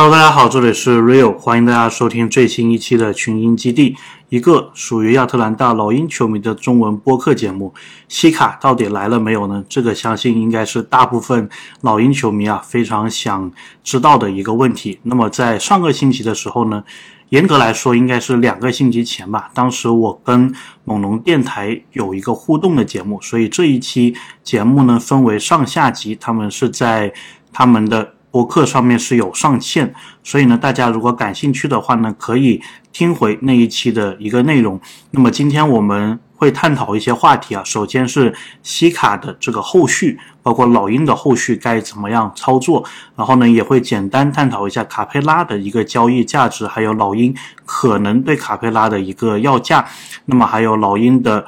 Hello，大家好，这里是 Rio，欢迎大家收听最新一期的群英基地，一个属于亚特兰大老鹰球迷的中文播客节目。西卡到底来了没有呢？这个相信应该是大部分老鹰球迷啊非常想知道的一个问题。那么在上个星期的时候呢，严格来说应该是两个星期前吧，当时我跟猛龙电台有一个互动的节目，所以这一期节目呢分为上下集，他们是在他们的。博客上面是有上线，所以呢，大家如果感兴趣的话呢，可以听回那一期的一个内容。那么今天我们会探讨一些话题啊，首先是西卡的这个后续，包括老鹰的后续该怎么样操作，然后呢，也会简单探讨一下卡佩拉的一个交易价值，还有老鹰可能对卡佩拉的一个要价，那么还有老鹰的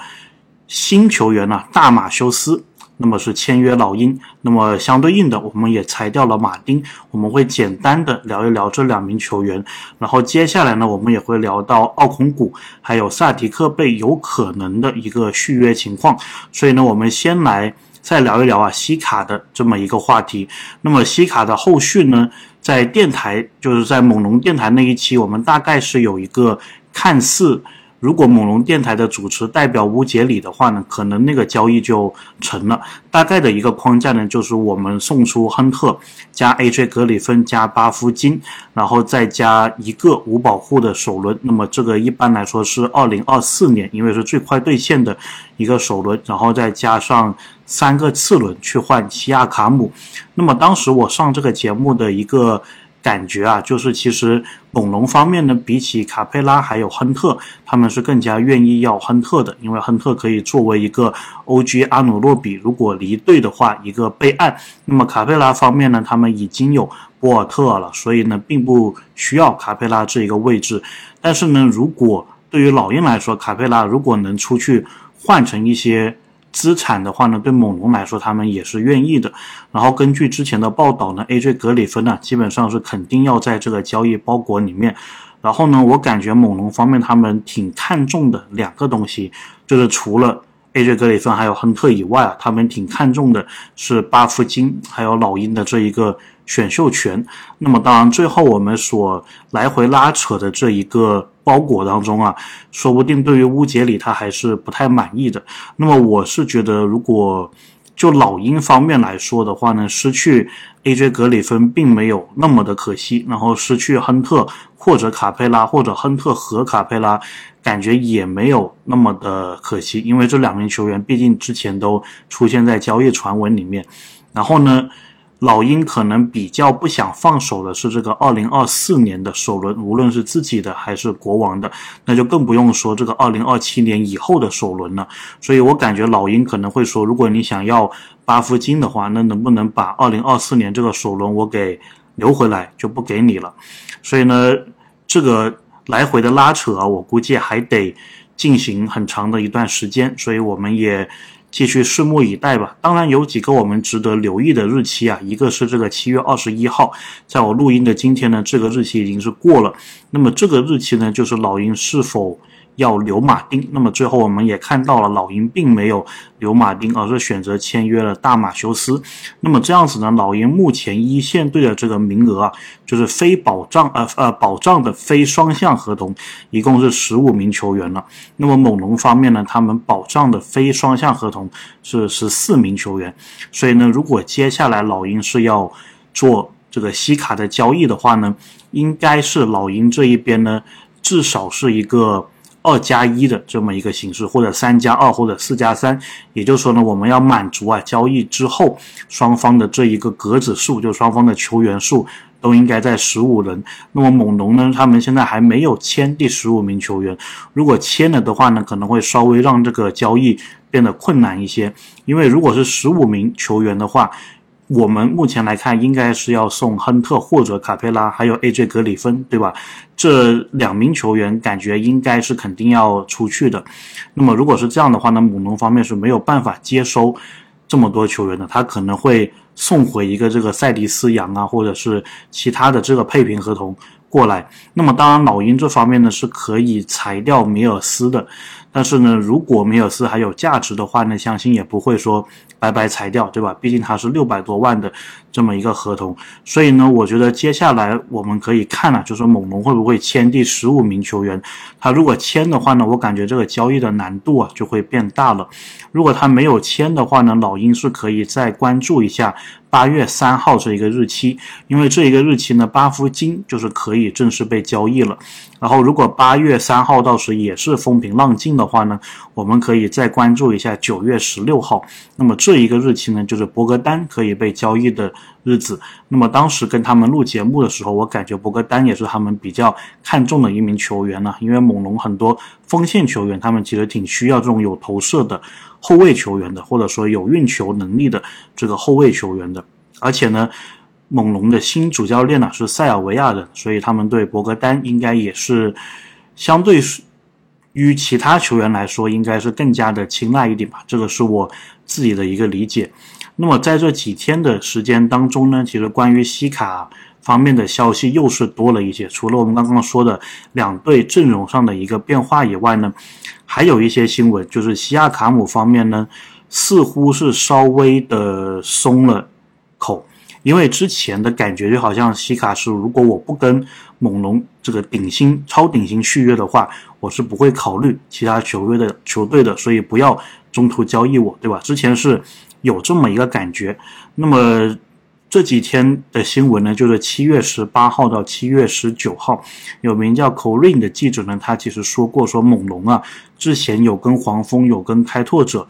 新球员呢，大马修斯。那么是签约老鹰，那么相对应的，我们也裁掉了马丁。我们会简单的聊一聊这两名球员，然后接下来呢，我们也会聊到奥孔古还有萨迪克贝有可能的一个续约情况。所以呢，我们先来再聊一聊啊西卡的这么一个话题。那么西卡的后续呢，在电台就是在猛龙电台那一期，我们大概是有一个看似。如果猛龙电台的主持代表乌杰里的话呢，可能那个交易就成了。大概的一个框架呢，就是我们送出亨特加 AJ 格里芬加巴夫金，然后再加一个无保护的首轮。那么这个一般来说是二零二四年，因为是最快兑现的一个首轮，然后再加上三个次轮去换西亚卡姆。那么当时我上这个节目的一个。感觉啊，就是其实猛龙方面呢，比起卡佩拉还有亨特，他们是更加愿意要亨特的，因为亨特可以作为一个 OG 阿努洛比如果离队的话一个备案。那么卡佩拉方面呢，他们已经有博尔特了，所以呢，并不需要卡佩拉这一个位置。但是呢，如果对于老鹰来说，卡佩拉如果能出去换成一些。资产的话呢，对猛龙来说，他们也是愿意的。然后根据之前的报道呢，AJ 格里芬呢，基本上是肯定要在这个交易包裹里面。然后呢，我感觉猛龙方面他们挺看重的两个东西，就是除了 AJ 格里芬还有亨特以外啊，他们挺看重的是巴夫金还有老鹰的这一个选秀权。那么当然，最后我们所来回拉扯的这一个。包裹当中啊，说不定对于乌杰里他还是不太满意的。那么我是觉得，如果就老鹰方面来说的话呢，失去 AJ 格里芬并没有那么的可惜，然后失去亨特或者卡佩拉或者亨特和卡佩拉，感觉也没有那么的可惜，因为这两名球员毕竟之前都出现在交易传闻里面。然后呢？老鹰可能比较不想放手的是这个二零二四年的首轮，无论是自己的还是国王的，那就更不用说这个二零二七年以后的首轮了。所以我感觉老鹰可能会说，如果你想要巴夫金的话，那能不能把二零二四年这个首轮我给留回来，就不给你了。所以呢，这个来回的拉扯啊，我估计还得进行很长的一段时间。所以我们也。继续拭目以待吧。当然有几个我们值得留意的日期啊，一个是这个七月二十一号，在我录音的今天呢，这个日期已经是过了。那么这个日期呢，就是老鹰是否。要留马丁，那么最后我们也看到了，老鹰并没有留马丁，而是选择签约了大马修斯。那么这样子呢，老鹰目前一线队的这个名额啊，就是非保障呃呃保障的非双向合同，一共是十五名球员了。那么猛龙方面呢，他们保障的非双向合同是十四名球员。所以呢，如果接下来老鹰是要做这个西卡的交易的话呢，应该是老鹰这一边呢，至少是一个。二加一的这么一个形式，或者三加二，或者四加三，也就是说呢，我们要满足啊交易之后双方的这一个格子数，就双方的球员数都应该在十五人。那么猛龙呢，他们现在还没有签第十五名球员，如果签了的话呢，可能会稍微让这个交易变得困难一些，因为如果是十五名球员的话。我们目前来看，应该是要送亨特或者卡佩拉，还有 AJ 格里芬，对吧？这两名球员感觉应该是肯定要出去的。那么如果是这样的话呢，猛龙方面是没有办法接收这么多球员的，他可能会送回一个这个塞迪斯杨啊，或者是其他的这个配平合同过来。那么当然，老鹰这方面呢是可以裁掉米尔斯的。但是呢，如果米尔斯还有价值的话呢，相信也不会说白白裁掉，对吧？毕竟他是六百多万的这么一个合同，所以呢，我觉得接下来我们可以看了，就是猛龙会不会签第十五名球员？他如果签的话呢，我感觉这个交易的难度啊就会变大了。如果他没有签的话呢，老鹰是可以再关注一下。八月三号这一个日期，因为这一个日期呢，巴夫金就是可以正式被交易了。然后，如果八月三号到时也是风平浪静的话呢，我们可以再关注一下九月十六号。那么这一个日期呢，就是博格丹可以被交易的日子。那么当时跟他们录节目的时候，我感觉博格丹也是他们比较看重的一名球员呢。因为猛龙很多锋线球员，他们其实挺需要这种有投射的后卫球员的，或者说有运球能力的这个后卫球员的。而且呢。猛龙的新主教练呢是塞尔维亚人，所以他们对博格丹应该也是相对于其他球员来说，应该是更加的青睐一点吧。这个是我自己的一个理解。那么在这几天的时间当中呢，其实关于西卡方面的消息又是多了一些。除了我们刚刚说的两队阵容上的一个变化以外呢，还有一些新闻，就是西亚卡姆方面呢，似乎是稍微的松了口。因为之前的感觉就好像西卡是，如果我不跟猛龙这个顶薪、超顶薪续约的话，我是不会考虑其他球队的球队的，所以不要中途交易我，对吧？之前是有这么一个感觉。那么这几天的新闻呢，就是七月十八号到七月十九号，有名叫 Corin 的记者呢，他其实说过，说猛龙啊，之前有跟黄蜂、有跟开拓者。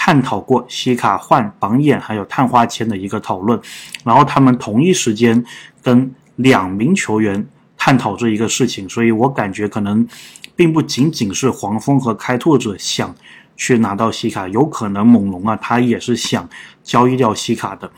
探讨过西卡换榜眼还有探花签的一个讨论，然后他们同一时间跟两名球员探讨这一个事情，所以我感觉可能并不仅仅是黄蜂和开拓者想去拿到西卡，有可能猛龙啊他也是想交易掉西卡的。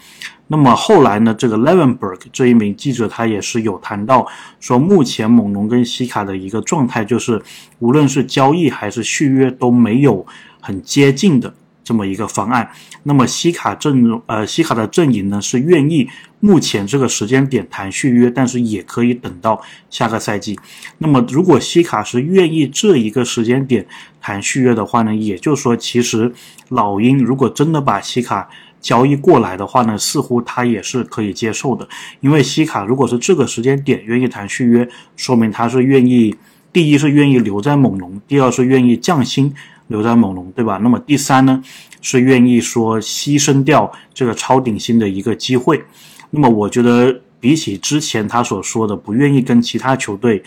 那么后来呢，这个 Levenberg 这一名记者他也是有谈到说，目前猛龙跟西卡的一个状态就是，无论是交易还是续约都没有很接近的。这么一个方案，那么西卡阵容，呃，西卡的阵营呢是愿意目前这个时间点谈续约，但是也可以等到下个赛季。那么如果西卡是愿意这一个时间点谈续约的话呢，也就是说，其实老鹰如果真的把西卡交易过来的话呢，似乎他也是可以接受的，因为西卡如果是这个时间点愿意谈续约，说明他是愿意，第一是愿意留在猛龙，第二是愿意降薪。留在猛龙，对吧？那么第三呢，是愿意说牺牲掉这个超顶薪的一个机会。那么我觉得比起之前他所说的不愿意跟其他球队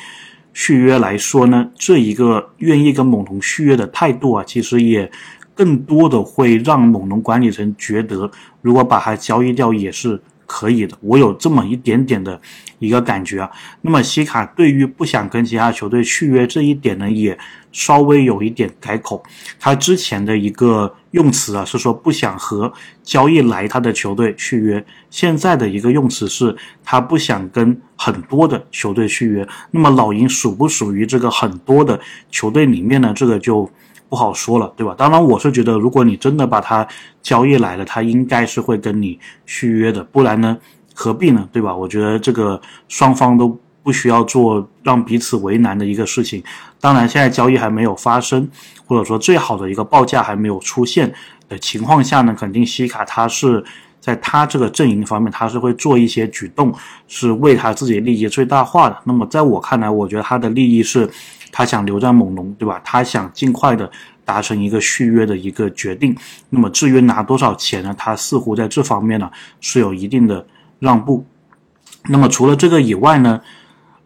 续约来说呢，这一个愿意跟猛龙续约的态度啊，其实也更多的会让猛龙管理层觉得，如果把他交易掉也是。可以的，我有这么一点点的一个感觉啊。那么西卡对于不想跟其他球队续约这一点呢，也稍微有一点改口。他之前的一个用词啊是说不想和交易来他的球队续约，现在的一个用词是他不想跟很多的球队续约。那么老鹰属不属于这个很多的球队里面呢？这个就。不好说了，对吧？当然，我是觉得，如果你真的把他交易来了，他应该是会跟你续约的，不然呢，何必呢？对吧？我觉得这个双方都不需要做让彼此为难的一个事情。当然，现在交易还没有发生，或者说最好的一个报价还没有出现的情况下呢，肯定西卡他是在他这个阵营方面，他是会做一些举动，是为他自己利益最大化的。那么，在我看来，我觉得他的利益是。他想留在猛龙，对吧？他想尽快的达成一个续约的一个决定。那么至于拿多少钱呢？他似乎在这方面呢是有一定的让步。那么除了这个以外呢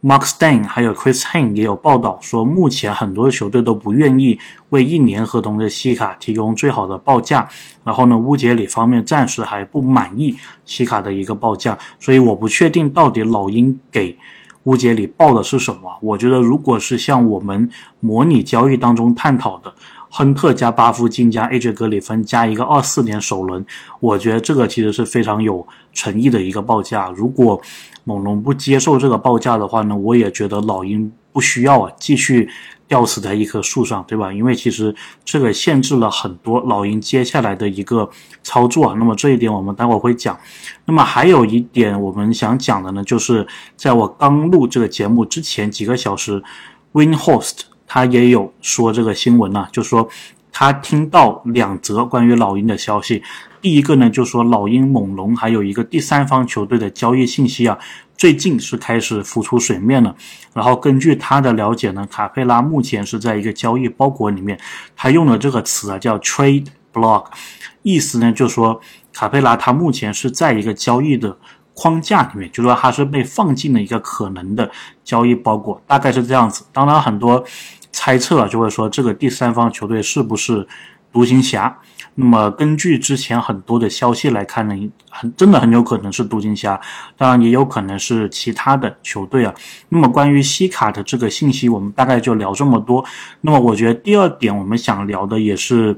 ，Mark Stein 还有 Chris Hane 也有报道说，目前很多球队都不愿意为一年合同的西卡提供最好的报价。然后呢，乌杰里方面暂时还不满意西卡的一个报价，所以我不确定到底老鹰给。乌杰里报的是什么？我觉得，如果是像我们模拟交易当中探讨的，亨特加巴夫金加 AJ 格里芬加一个二四年首轮，我觉得这个其实是非常有诚意的一个报价。如果猛龙不接受这个报价的话呢，我也觉得老鹰不需要啊，继续。吊死在一棵树上，对吧？因为其实这个限制了很多老鹰接下来的一个操作。那么这一点我们待会儿会讲。那么还有一点我们想讲的呢，就是在我刚录这个节目之前几个小时 w i n h o s t 他也有说这个新闻呢，就说他听到两则关于老鹰的消息。第一个呢，就说老鹰、猛龙还有一个第三方球队的交易信息啊，最近是开始浮出水面了。然后根据他的了解呢，卡佩拉目前是在一个交易包裹里面，他用的这个词啊叫 trade block，意思呢就是说卡佩拉他目前是在一个交易的框架里面，就说他是被放进了一个可能的交易包裹，大概是这样子。当然很多猜测啊就会说这个第三方球队是不是独行侠？那么根据之前很多的消息来看呢，很真的很有可能是独行侠，当然也有可能是其他的球队啊。那么关于西卡的这个信息，我们大概就聊这么多。那么我觉得第二点我们想聊的也是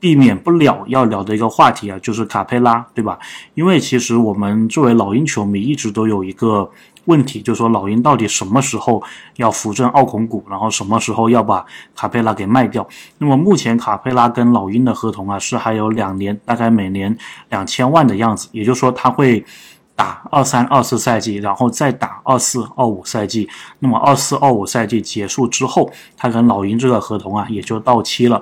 避免不了要聊的一个话题啊，就是卡佩拉，对吧？因为其实我们作为老鹰球迷一直都有一个。问题就是说，老鹰到底什么时候要扶正奥孔古，然后什么时候要把卡佩拉给卖掉？那么目前卡佩拉跟老鹰的合同啊是还有两年，大概每年两千万的样子，也就是说他会打二三二四赛季，然后再打二四二五赛季。那么二四二五赛季结束之后，他跟老鹰这个合同啊也就到期了。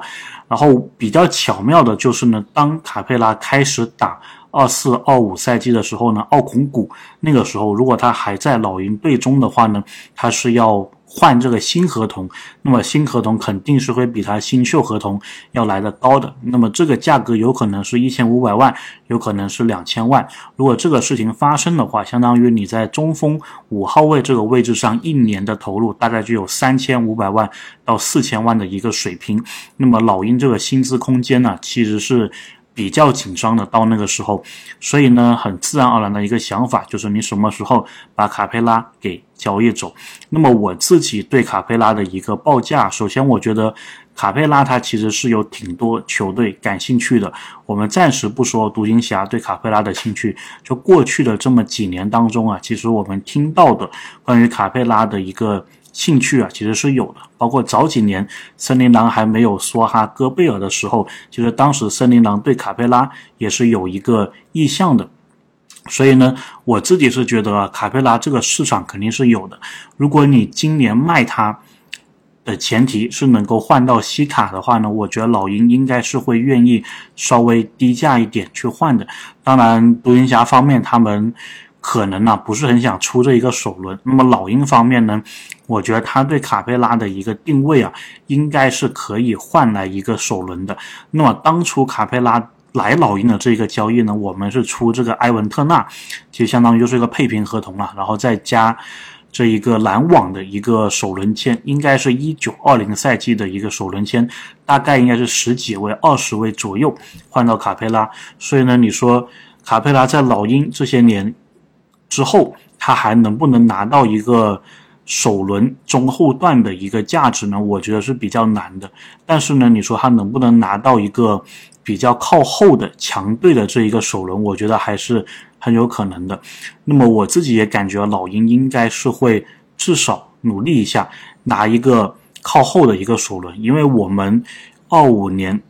然后比较巧妙的就是呢，当卡佩拉开始打。二四二五赛季的时候呢，奥孔古那个时候，如果他还在老鹰队中的话呢，他是要换这个新合同，那么新合同肯定是会比他新秀合同要来的高的，那么这个价格有可能是一千五百万，有可能是两千万。如果这个事情发生的话，相当于你在中锋五号位这个位置上一年的投入大概就有三千五百万到四千万的一个水平，那么老鹰这个薪资空间呢，其实是。比较紧张的到那个时候，所以呢，很自然而然的一个想法就是你什么时候把卡佩拉给交易走。那么我自己对卡佩拉的一个报价，首先我觉得卡佩拉他其实是有挺多球队感兴趣的。我们暂时不说独行侠对卡佩拉的兴趣，就过去的这么几年当中啊，其实我们听到的关于卡佩拉的一个。兴趣啊，其实是有的。包括早几年森林狼还没有说哈戈贝尔的时候，其实当时森林狼对卡佩拉也是有一个意向的。所以呢，我自己是觉得卡佩拉这个市场肯定是有的。如果你今年卖他的前提是能够换到西卡的话呢，我觉得老鹰应该是会愿意稍微低价一点去换的。当然，独行侠方面他们。可能呢不是很想出这一个首轮。那么老鹰方面呢，我觉得他对卡佩拉的一个定位啊，应该是可以换来一个首轮的。那么当初卡佩拉来老鹰的这个交易呢，我们是出这个埃文特纳，其实相当于就是一个配平合同了，然后再加这一个篮网的一个首轮签，应该是一九二零赛季的一个首轮签，大概应该是十几位、二十位左右换到卡佩拉。所以呢，你说卡佩拉在老鹰这些年。之后，他还能不能拿到一个首轮中后段的一个价值呢？我觉得是比较难的。但是呢，你说他能不能拿到一个比较靠后的强队的这一个首轮，我觉得还是很有可能的。那么我自己也感觉老鹰应该是会至少努力一下拿一个靠后的一个首轮，因为我们二五年。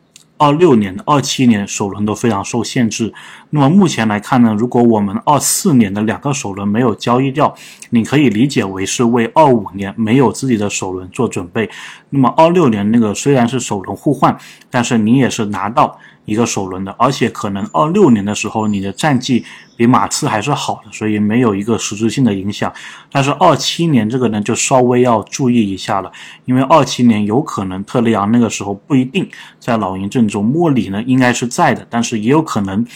二六年、二七年首轮都非常受限制。那么目前来看呢，如果我们二四年的两个首轮没有交易掉，你可以理解为是为二五年没有自己的首轮做准备。那么二六年那个虽然是首轮互换，但是你也是拿到。一个首轮的，而且可能二六年的时候你的战绩比马刺还是好的，所以没有一个实质性的影响。但是二七年这个呢，就稍微要注意一下了，因为二七年有可能特雷杨那个时候不一定在老鹰阵中，莫里呢应该是在的，但是也有可能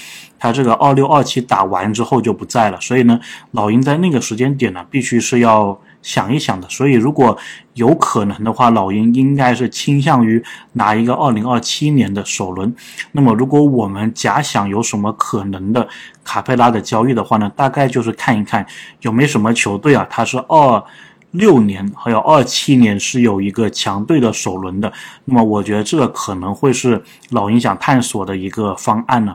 他这个二六二七打完之后就不在了，所以呢，老鹰在那个时间点呢，必须是要。想一想的，所以如果有可能的话，老鹰应该是倾向于拿一个二零二七年的首轮。那么，如果我们假想有什么可能的卡佩拉的交易的话呢，大概就是看一看有没有什么球队啊，他是二六年还有二七年是有一个强队的首轮的。那么，我觉得这个可能会是老鹰想探索的一个方案呢。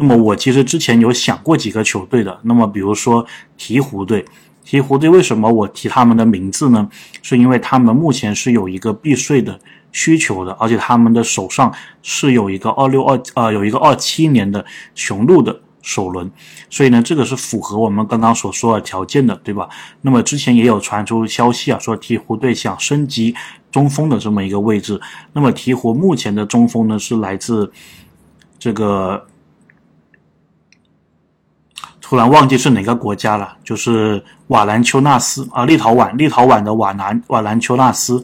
那么，我其实之前有想过几个球队的，那么比如说鹈鹕队。鹈鹕队为什么我提他们的名字呢？是因为他们目前是有一个避税的需求的，而且他们的手上是有一个二六二呃有一个二七年的雄鹿的首轮，所以呢，这个是符合我们刚刚所说的条件的，对吧？那么之前也有传出消息啊，说鹈鹕队想升级中锋的这么一个位置。那么鹈鹕目前的中锋呢是来自这个。突然忘记是哪个国家了，就是瓦兰丘纳斯啊，立陶宛，立陶宛的瓦兰瓦兰丘纳斯，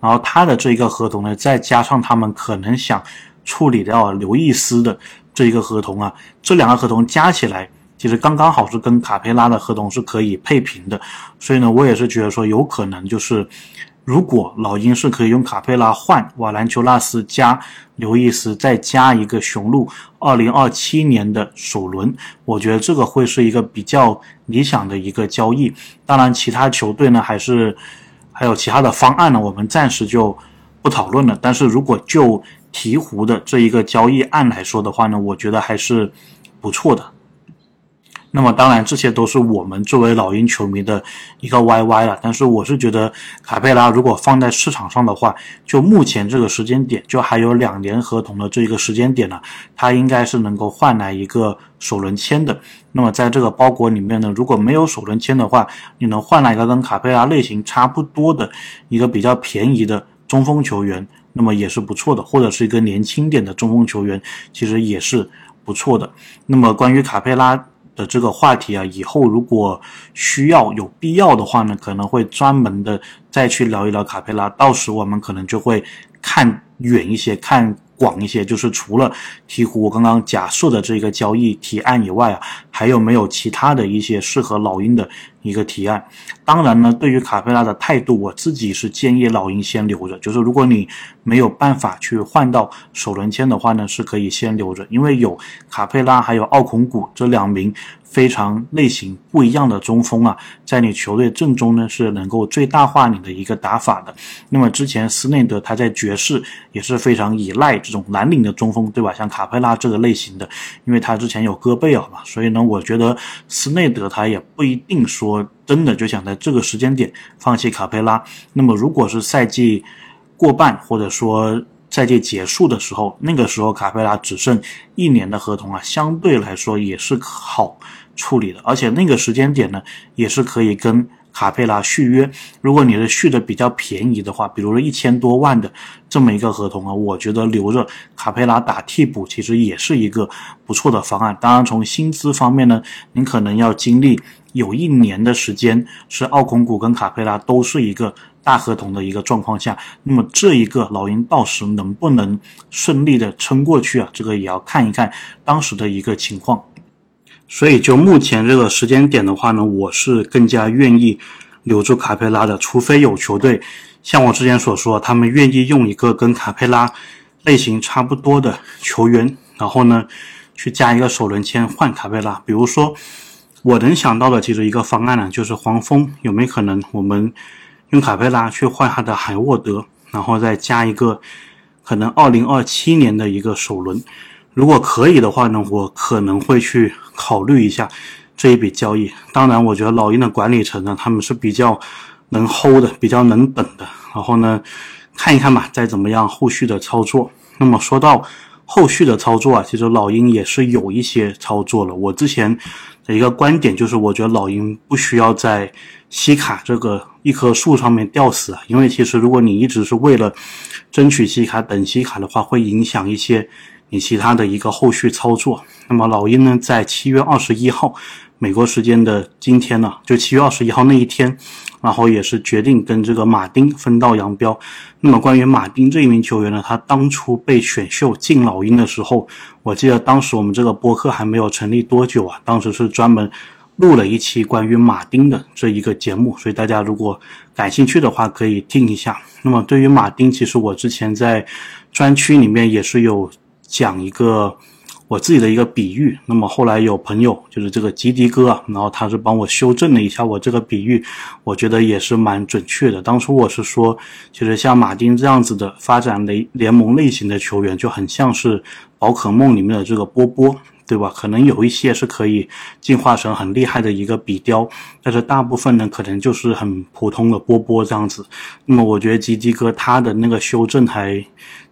然后他的这一个合同呢，再加上他们可能想处理掉刘易斯的这一个合同啊，这两个合同加起来，其实刚刚好是跟卡佩拉的合同是可以配平的，所以呢，我也是觉得说有可能就是。如果老鹰是可以用卡佩拉换瓦兰丘纳斯加刘易斯，再加一个雄鹿二零二七年的首轮，我觉得这个会是一个比较理想的一个交易。当然，其他球队呢，还是还有其他的方案呢，我们暂时就不讨论了。但是如果就鹈鹕的这一个交易案来说的话呢，我觉得还是不错的。那么当然，这些都是我们作为老鹰球迷的一个 YY 了。但是我是觉得，卡佩拉如果放在市场上的话，就目前这个时间点，就还有两年合同的这一个时间点呢，他应该是能够换来一个首轮签的。那么在这个包裹里面呢，如果没有首轮签的话，你能换来一个跟卡佩拉类型差不多的一个比较便宜的中锋球员，那么也是不错的，或者是一个年轻点的中锋球员，其实也是不错的。那么关于卡佩拉。的这个话题啊，以后如果需要有必要的话呢，可能会专门的再去聊一聊卡佩拉。到时我们可能就会看远一些，看广一些，就是除了鹈鹕刚刚假设的这个交易提案以外啊，还有没有其他的一些适合老鹰的？一个提案，当然呢，对于卡佩拉的态度，我自己是建议老鹰先留着。就是如果你没有办法去换到首轮签的话呢，是可以先留着，因为有卡佩拉还有奥孔古这两名非常类型不一样的中锋啊，在你球队阵中呢是能够最大化你的一个打法的。那么之前斯内德他在爵士也是非常依赖这种蓝领的中锋，对吧？像卡佩拉这个类型的，因为他之前有戈贝尔嘛，所以呢，我觉得斯内德他也不一定说。真的就想在这个时间点放弃卡佩拉。那么，如果是赛季过半，或者说赛季结束的时候，那个时候卡佩拉只剩一年的合同啊，相对来说也是好处理的。而且那个时间点呢，也是可以跟卡佩拉续约。如果你是续的比较便宜的话，比如说一千多万的这么一个合同啊，我觉得留着卡佩拉打替补，其实也是一个不错的方案。当然，从薪资方面呢，您可能要经历。有一年的时间是奥孔古跟卡佩拉都是一个大合同的一个状况下，那么这一个老鹰到时能不能顺利的撑过去啊？这个也要看一看当时的一个情况。所以就目前这个时间点的话呢，我是更加愿意留住卡佩拉的，除非有球队像我之前所说，他们愿意用一个跟卡佩拉类型差不多的球员，然后呢去加一个首轮签换卡佩拉，比如说。我能想到的其实一个方案呢，就是黄蜂有没有可能我们用卡佩拉去换他的海沃德，然后再加一个可能二零二七年的一个首轮。如果可以的话呢，我可能会去考虑一下这一笔交易。当然，我觉得老鹰的管理层呢，他们是比较能 hold 的，比较能等的。然后呢，看一看吧，再怎么样后续的操作。那么说到后续的操作啊，其实老鹰也是有一些操作了。我之前。的一个观点就是，我觉得老鹰不需要在西卡这个一棵树上面吊死啊，因为其实如果你一直是为了争取西卡等西卡的话，会影响一些你其他的一个后续操作。那么老鹰呢，在七月二十一号。美国时间的今天呢，就七月二十一号那一天，然后也是决定跟这个马丁分道扬镳。那么关于马丁这一名球员呢，他当初被选秀进老鹰的时候，我记得当时我们这个播客还没有成立多久啊，当时是专门录了一期关于马丁的这一个节目，所以大家如果感兴趣的话，可以听一下。那么对于马丁，其实我之前在专区里面也是有讲一个。我自己的一个比喻，那么后来有朋友就是这个吉迪哥啊，然后他是帮我修正了一下我这个比喻，我觉得也是蛮准确的。当初我是说，其实像马丁这样子的发展雷联盟类型的球员，就很像是宝可梦里面的这个波波。对吧？可能有一些是可以进化成很厉害的一个比雕，但是大部分呢，可能就是很普通的波波这样子。那么我觉得吉吉哥他的那个修正还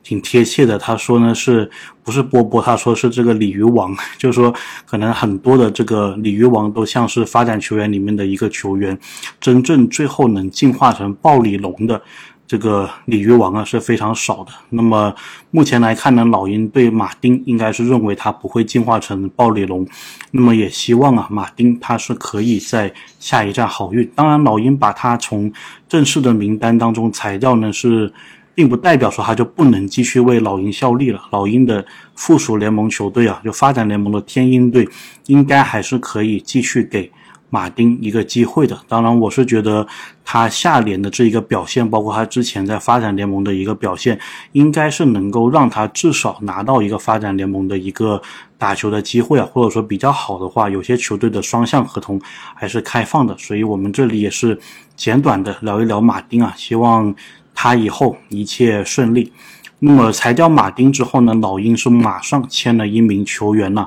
挺贴切的。他说呢，是不是波波？他说是这个鲤鱼王，就是说可能很多的这个鲤鱼王都像是发展球员里面的一个球员，真正最后能进化成暴鲤龙的。这个鲤鱼王啊是非常少的。那么目前来看呢，老鹰对马丁应该是认为他不会进化成暴鲤龙，那么也希望啊马丁他是可以在下一站好运。当然，老鹰把他从正式的名单当中裁掉呢，是并不代表说他就不能继续为老鹰效力了。老鹰的附属联盟球队啊，就发展联盟的天鹰队，应该还是可以继续给。马丁一个机会的，当然我是觉得他下联的这一个表现，包括他之前在发展联盟的一个表现，应该是能够让他至少拿到一个发展联盟的一个打球的机会啊，或者说比较好的话，有些球队的双向合同还是开放的，所以我们这里也是简短的聊一聊马丁啊，希望他以后一切顺利。那么裁掉马丁之后呢，老鹰是马上签了一名球员呢。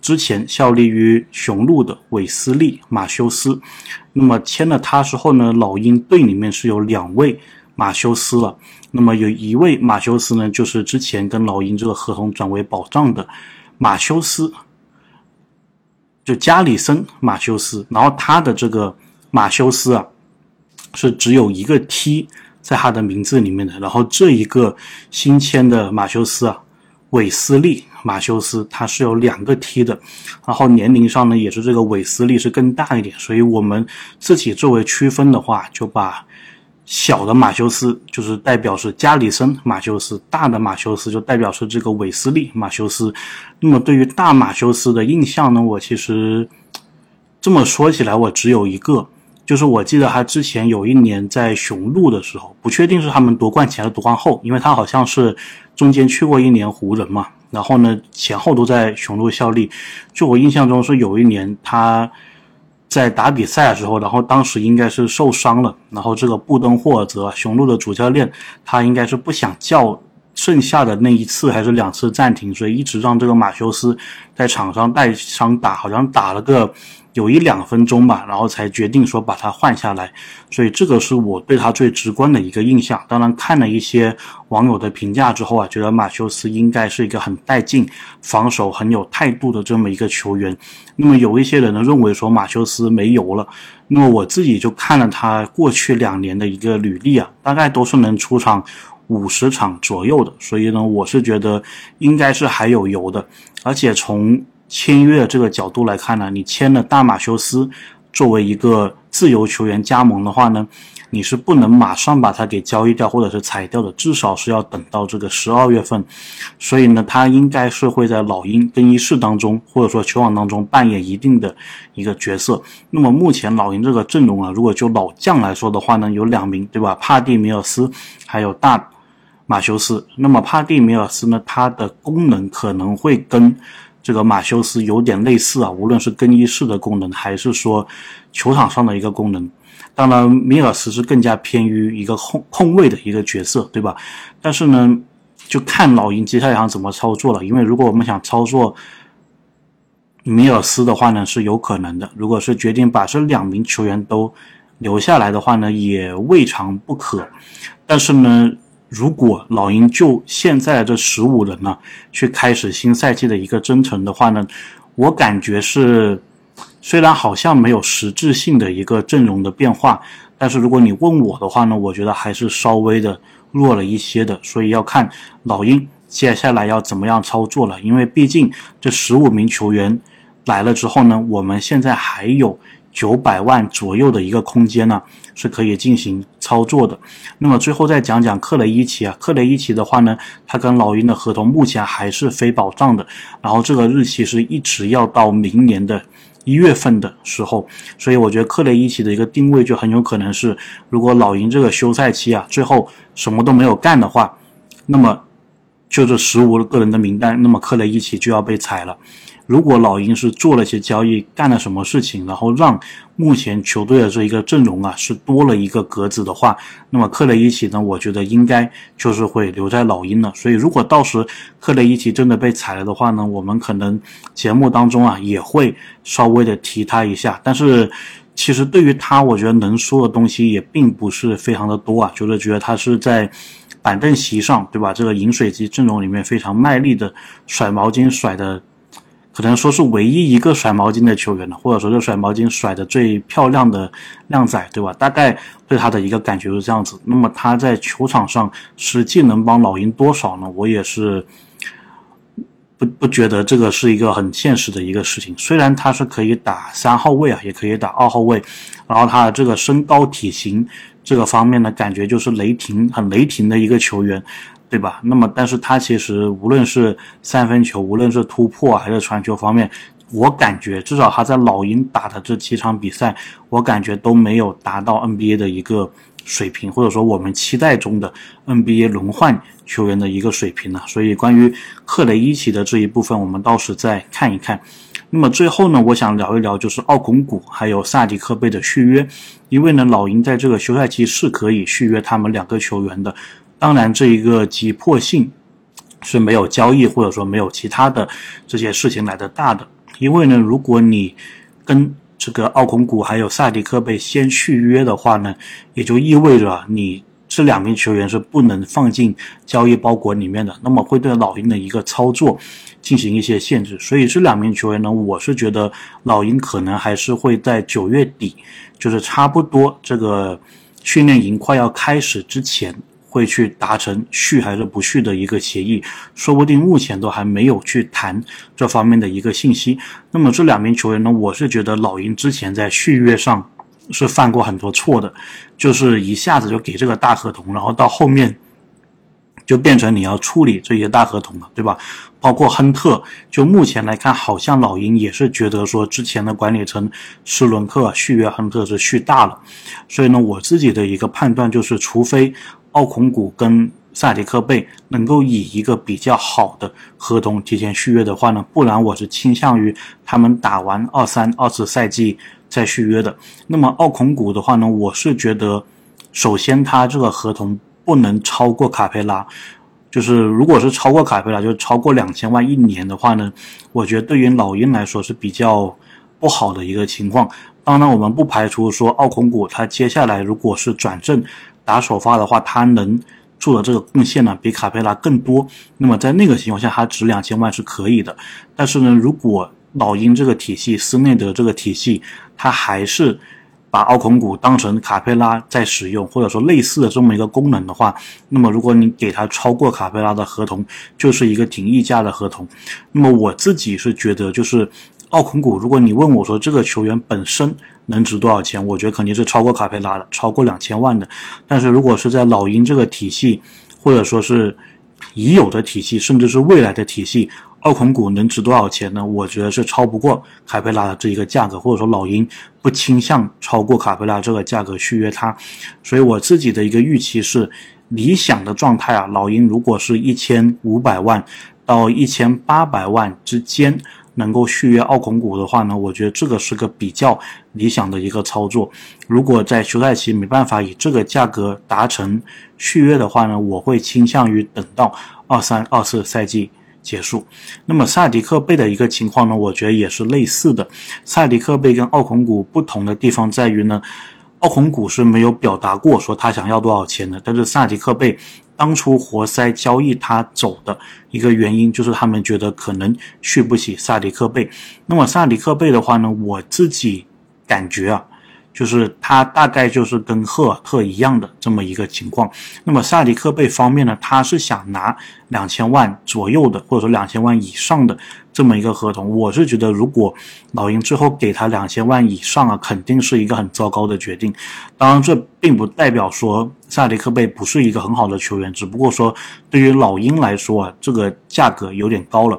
之前效力于雄鹿的韦斯利·马修斯，那么签了他之后呢，老鹰队里面是有两位马修斯了。那么有一位马修斯呢，就是之前跟老鹰这个合同转为保障的马修斯，就加里森·马修斯。然后他的这个马修斯啊，是只有一个 T 在他的名字里面的。然后这一个新签的马修斯啊。韦斯利·马修斯，他是有两个 T 的，然后年龄上呢，也是这个韦斯利是更大一点，所以我们自己作为区分的话，就把小的马修斯就是代表是加里森·马修斯，大的马修斯就代表是这个韦斯利·马修斯。那么对于大马修斯的印象呢，我其实这么说起来，我只有一个。就是我记得他之前有一年在雄鹿的时候，不确定是他们夺冠前还是夺冠后，因为他好像是中间去过一年湖人嘛，然后呢前后都在雄鹿效力。就我印象中是有一年他在打比赛的时候，然后当时应该是受伤了，然后这个布登霍尔泽雄鹿的主教练他应该是不想叫剩下的那一次还是两次暂停，所以一直让这个马修斯在场上带伤打，好像打了个。有一两分钟吧，然后才决定说把他换下来，所以这个是我对他最直观的一个印象。当然，看了一些网友的评价之后啊，觉得马修斯应该是一个很带劲、防守很有态度的这么一个球员。那么有一些人呢认为说马修斯没油了，那么我自己就看了他过去两年的一个履历啊，大概都是能出场五十场左右的，所以呢，我是觉得应该是还有油的，而且从。签约的这个角度来看呢，你签了大马修斯作为一个自由球员加盟的话呢，你是不能马上把他给交易掉或者是裁掉的，至少是要等到这个十二月份。所以呢，他应该是会在老鹰更衣室当中或者说球网当中扮演一定的一个角色。那么目前老鹰这个阵容啊，如果就老将来说的话呢，有两名对吧？帕蒂米尔斯还有大马修斯。那么帕蒂米尔斯呢，他的功能可能会跟这个马修斯有点类似啊，无论是更衣室的功能，还是说球场上的一个功能。当然，米尔斯是更加偏于一个控控卫的一个角色，对吧？但是呢，就看老鹰接下来想怎么操作了。因为如果我们想操作米尔斯的话呢，是有可能的。如果是决定把这两名球员都留下来的话呢，也未尝不可。但是呢。如果老鹰就现在这十五人呢，去开始新赛季的一个征程的话呢，我感觉是，虽然好像没有实质性的一个阵容的变化，但是如果你问我的话呢，我觉得还是稍微的弱了一些的，所以要看老鹰接下来要怎么样操作了，因为毕竟这十五名球员来了之后呢，我们现在还有。九百万左右的一个空间呢，是可以进行操作的。那么最后再讲讲克雷伊奇啊，克雷伊奇的话呢，他跟老鹰的合同目前还是非保障的，然后这个日期是一直要到明年的一月份的时候，所以我觉得克雷伊奇的一个定位就很有可能是，如果老鹰这个休赛期啊，最后什么都没有干的话，那么就这十五个人的名单，那么克雷伊奇就要被裁了。如果老鹰是做了些交易，干了什么事情，然后让目前球队的这一个阵容啊是多了一个格子的话，那么克雷伊奇呢，我觉得应该就是会留在老鹰了。所以如果到时克雷伊奇真的被裁了的话呢，我们可能节目当中啊也会稍微的提他一下。但是其实对于他，我觉得能说的东西也并不是非常的多啊，就是觉得他是在板凳席上，对吧？这个饮水机阵容里面非常卖力的甩毛巾甩的。可能说是唯一一个甩毛巾的球员了，或者说这甩毛巾甩的最漂亮的靓仔，对吧？大概对他的一个感觉是这样子。那么他在球场上实际能帮老鹰多少呢？我也是不不觉得这个是一个很现实的一个事情。虽然他是可以打三号位啊，也可以打二号位，然后他的这个身高体型这个方面呢，感觉就是雷霆很雷霆的一个球员。对吧？那么，但是他其实无论是三分球，无论是突破还是传球方面，我感觉至少他在老鹰打的这几场比赛，我感觉都没有达到 NBA 的一个水平，或者说我们期待中的 NBA 轮换球员的一个水平呢。所以，关于克雷伊奇的这一部分，我们到时再看一看。那么最后呢，我想聊一聊就是奥孔古还有萨迪克贝的续约，因为呢，老鹰在这个休赛期是可以续约他们两个球员的。当然，这一个急迫性是没有交易或者说没有其他的这些事情来的大的。因为呢，如果你跟这个奥孔古还有萨迪克贝先续约的话呢，也就意味着你这两名球员是不能放进交易包裹里面的，那么会对老鹰的一个操作进行一些限制。所以这两名球员呢，我是觉得老鹰可能还是会在九月底，就是差不多这个训练营快要开始之前。会去达成续还是不续的一个协议，说不定目前都还没有去谈这方面的一个信息。那么这两名球员呢，我是觉得老鹰之前在续约上是犯过很多错的，就是一下子就给这个大合同，然后到后面就变成你要处理这些大合同了，对吧？包括亨特，就目前来看，好像老鹰也是觉得说之前的管理层施伦克续约亨特是续大了，所以呢，我自己的一个判断就是，除非。奥孔古跟萨迪克贝能够以一个比较好的合同提前续约的话呢，不然我是倾向于他们打完二三二四赛季再续约的。那么奥孔古的话呢，我是觉得，首先他这个合同不能超过卡佩拉，就是如果是超过卡佩拉，就是超过两千万一年的话呢，我觉得对于老鹰来说是比较不好的一个情况。当然，我们不排除说奥孔古他接下来如果是转正。打首发的话，他能做的这个贡献呢，比卡佩拉更多。那么在那个情况下，他值两千万是可以的。但是呢，如果老鹰这个体系、斯内德这个体系，他还是把奥孔古当成卡佩拉在使用，或者说类似的这么一个功能的话，那么如果你给他超过卡佩拉的合同，就是一个挺溢价的合同。那么我自己是觉得，就是奥孔古，如果你问我说这个球员本身。能值多少钱？我觉得肯定是超过卡佩拉的，超过两千万的。但是如果是在老鹰这个体系，或者说是已有的体系，甚至是未来的体系，奥孔古能值多少钱呢？我觉得是超不过卡佩拉的这一个价格，或者说老鹰不倾向超过卡佩拉这个价格续约他。所以我自己的一个预期是，理想的状态啊，老鹰如果是一千五百万到一千八百万之间。能够续约奥孔古的话呢，我觉得这个是个比较理想的一个操作。如果在休赛期没办法以这个价格达成续约的话呢，我会倾向于等到二三二四赛季结束。那么萨迪克贝的一个情况呢，我觉得也是类似的。萨迪克贝跟奥孔古不同的地方在于呢，奥孔古是没有表达过说他想要多少钱的，但是萨迪克贝。当初活塞交易他走的一个原因，就是他们觉得可能续不起萨迪克贝。那么萨迪克贝的话呢，我自己感觉啊。就是他大概就是跟赫尔特一样的这么一个情况。那么萨迪克贝方面呢，他是想拿两千万左右的，或者说两千万以上的这么一个合同。我是觉得，如果老鹰最后给他两千万以上啊，肯定是一个很糟糕的决定。当然，这并不代表说萨迪克贝不是一个很好的球员，只不过说对于老鹰来说啊，这个价格有点高了。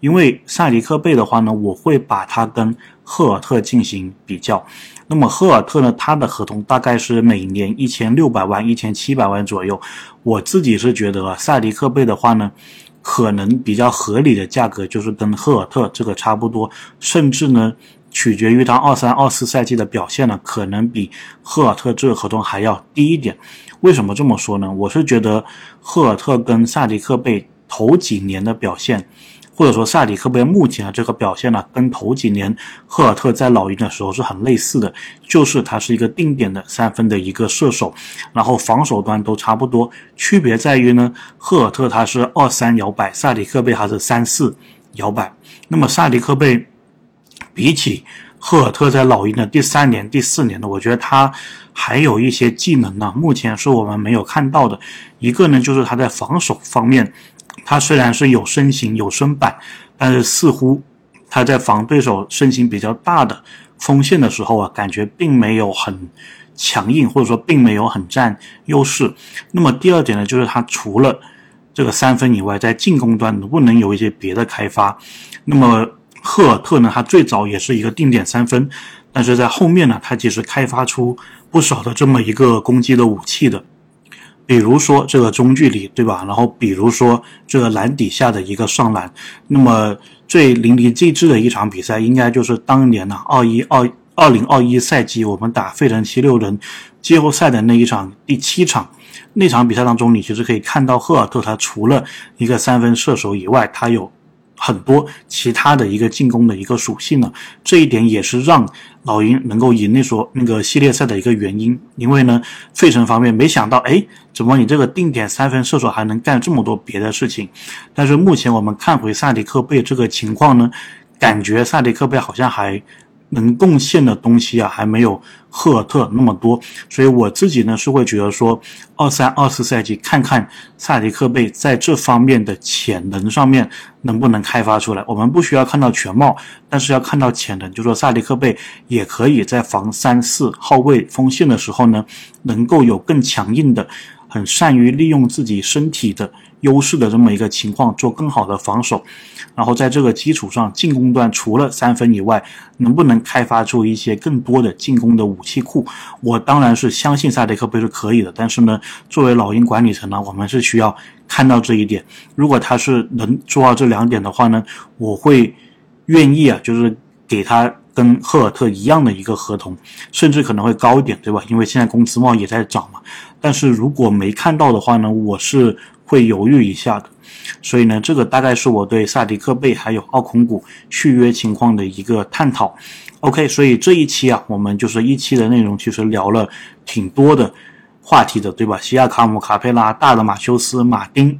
因为萨迪克贝的话呢，我会把他跟赫尔特进行比较。那么赫尔特呢？他的合同大概是每年一千六百万、一千七百万左右。我自己是觉得啊，萨迪克贝的话呢，可能比较合理的价格就是跟赫尔特这个差不多，甚至呢，取决于他二三、二四赛季的表现呢，可能比赫尔特这个合同还要低一点。为什么这么说呢？我是觉得赫尔特跟萨迪克贝头几年的表现。或者说萨迪克贝目前的这个表现呢，跟头几年赫尔特在老鹰的时候是很类似的，就是他是一个定点的三分的一个射手，然后防守端都差不多，区别在于呢，赫尔特他是二三摇摆，萨迪克贝他是三四摇摆。那么萨迪克贝比起赫尔特在老鹰的第三年、第四年呢，我觉得他还有一些技能呢，目前是我们没有看到的。一个呢，就是他在防守方面，他虽然是有身形、有身板，但是似乎他在防对手身形比较大的锋线的时候啊，感觉并没有很强硬，或者说并没有很占优势。那么第二点呢，就是他除了这个三分以外，在进攻端能不能有一些别的开发？那么。赫尔特呢，他最早也是一个定点三分，但是在后面呢，他其实开发出不少的这么一个攻击的武器的，比如说这个中距离，对吧？然后比如说这个篮底下的一个上篮。那么最淋漓尽致的一场比赛，应该就是当年呢二一二二零二一赛季我们打费城七六人季后赛的那一场第七场，那场比赛当中，你其实可以看到赫尔特他除了一个三分射手以外，他有。很多其他的一个进攻的一个属性呢，这一点也是让老鹰能够赢那所那个系列赛的一个原因。因为呢，费城方面没想到，哎，怎么你这个定点三分射手还能干这么多别的事情？但是目前我们看回萨迪克贝这个情况呢，感觉萨迪克贝好像还。能贡献的东西啊，还没有赫尔特那么多，所以我自己呢是会觉得说，二三二四赛季看看萨迪克贝在这方面的潜能上面能不能开发出来。我们不需要看到全貌，但是要看到潜能，就说萨迪克贝也可以在防三四号位锋线的时候呢，能够有更强硬的。很善于利用自己身体的优势的这么一个情况做更好的防守，然后在这个基础上，进攻端除了三分以外，能不能开发出一些更多的进攻的武器库？我当然是相信萨迪克贝是可以的，但是呢，作为老鹰管理层呢，我们是需要看到这一点。如果他是能做到这两点的话呢，我会愿意啊，就是给他。跟赫尔特一样的一个合同，甚至可能会高一点，对吧？因为现在工资帽也在涨嘛。但是如果没看到的话呢，我是会犹豫一下的。所以呢，这个大概是我对萨迪克贝还有奥孔古续约情况的一个探讨。OK，所以这一期啊，我们就是一期的内容，其实聊了挺多的话题的，对吧？西亚卡姆、卡佩拉、大的马修斯、马丁、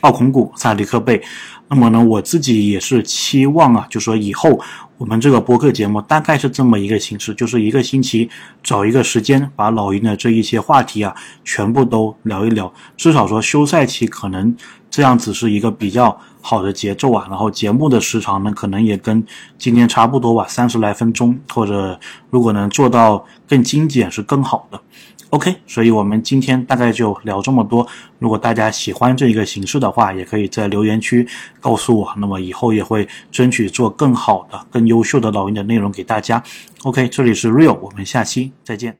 奥孔古、萨迪克贝。那么呢，我自己也是期望啊，就说以后我们这个播客节目大概是这么一个形式，就是一个星期找一个时间，把老鹰的这一些话题啊全部都聊一聊。至少说休赛期可能这样子是一个比较好的节奏啊。然后节目的时长呢，可能也跟今天差不多吧，三十来分钟，或者如果能做到更精简是更好的。OK，所以我们今天大概就聊这么多。如果大家喜欢这一个形式的话，也可以在留言区告诉我。那么以后也会争取做更好的、更优秀的老鹰的内容给大家。OK，这里是 Real，我们下期再见。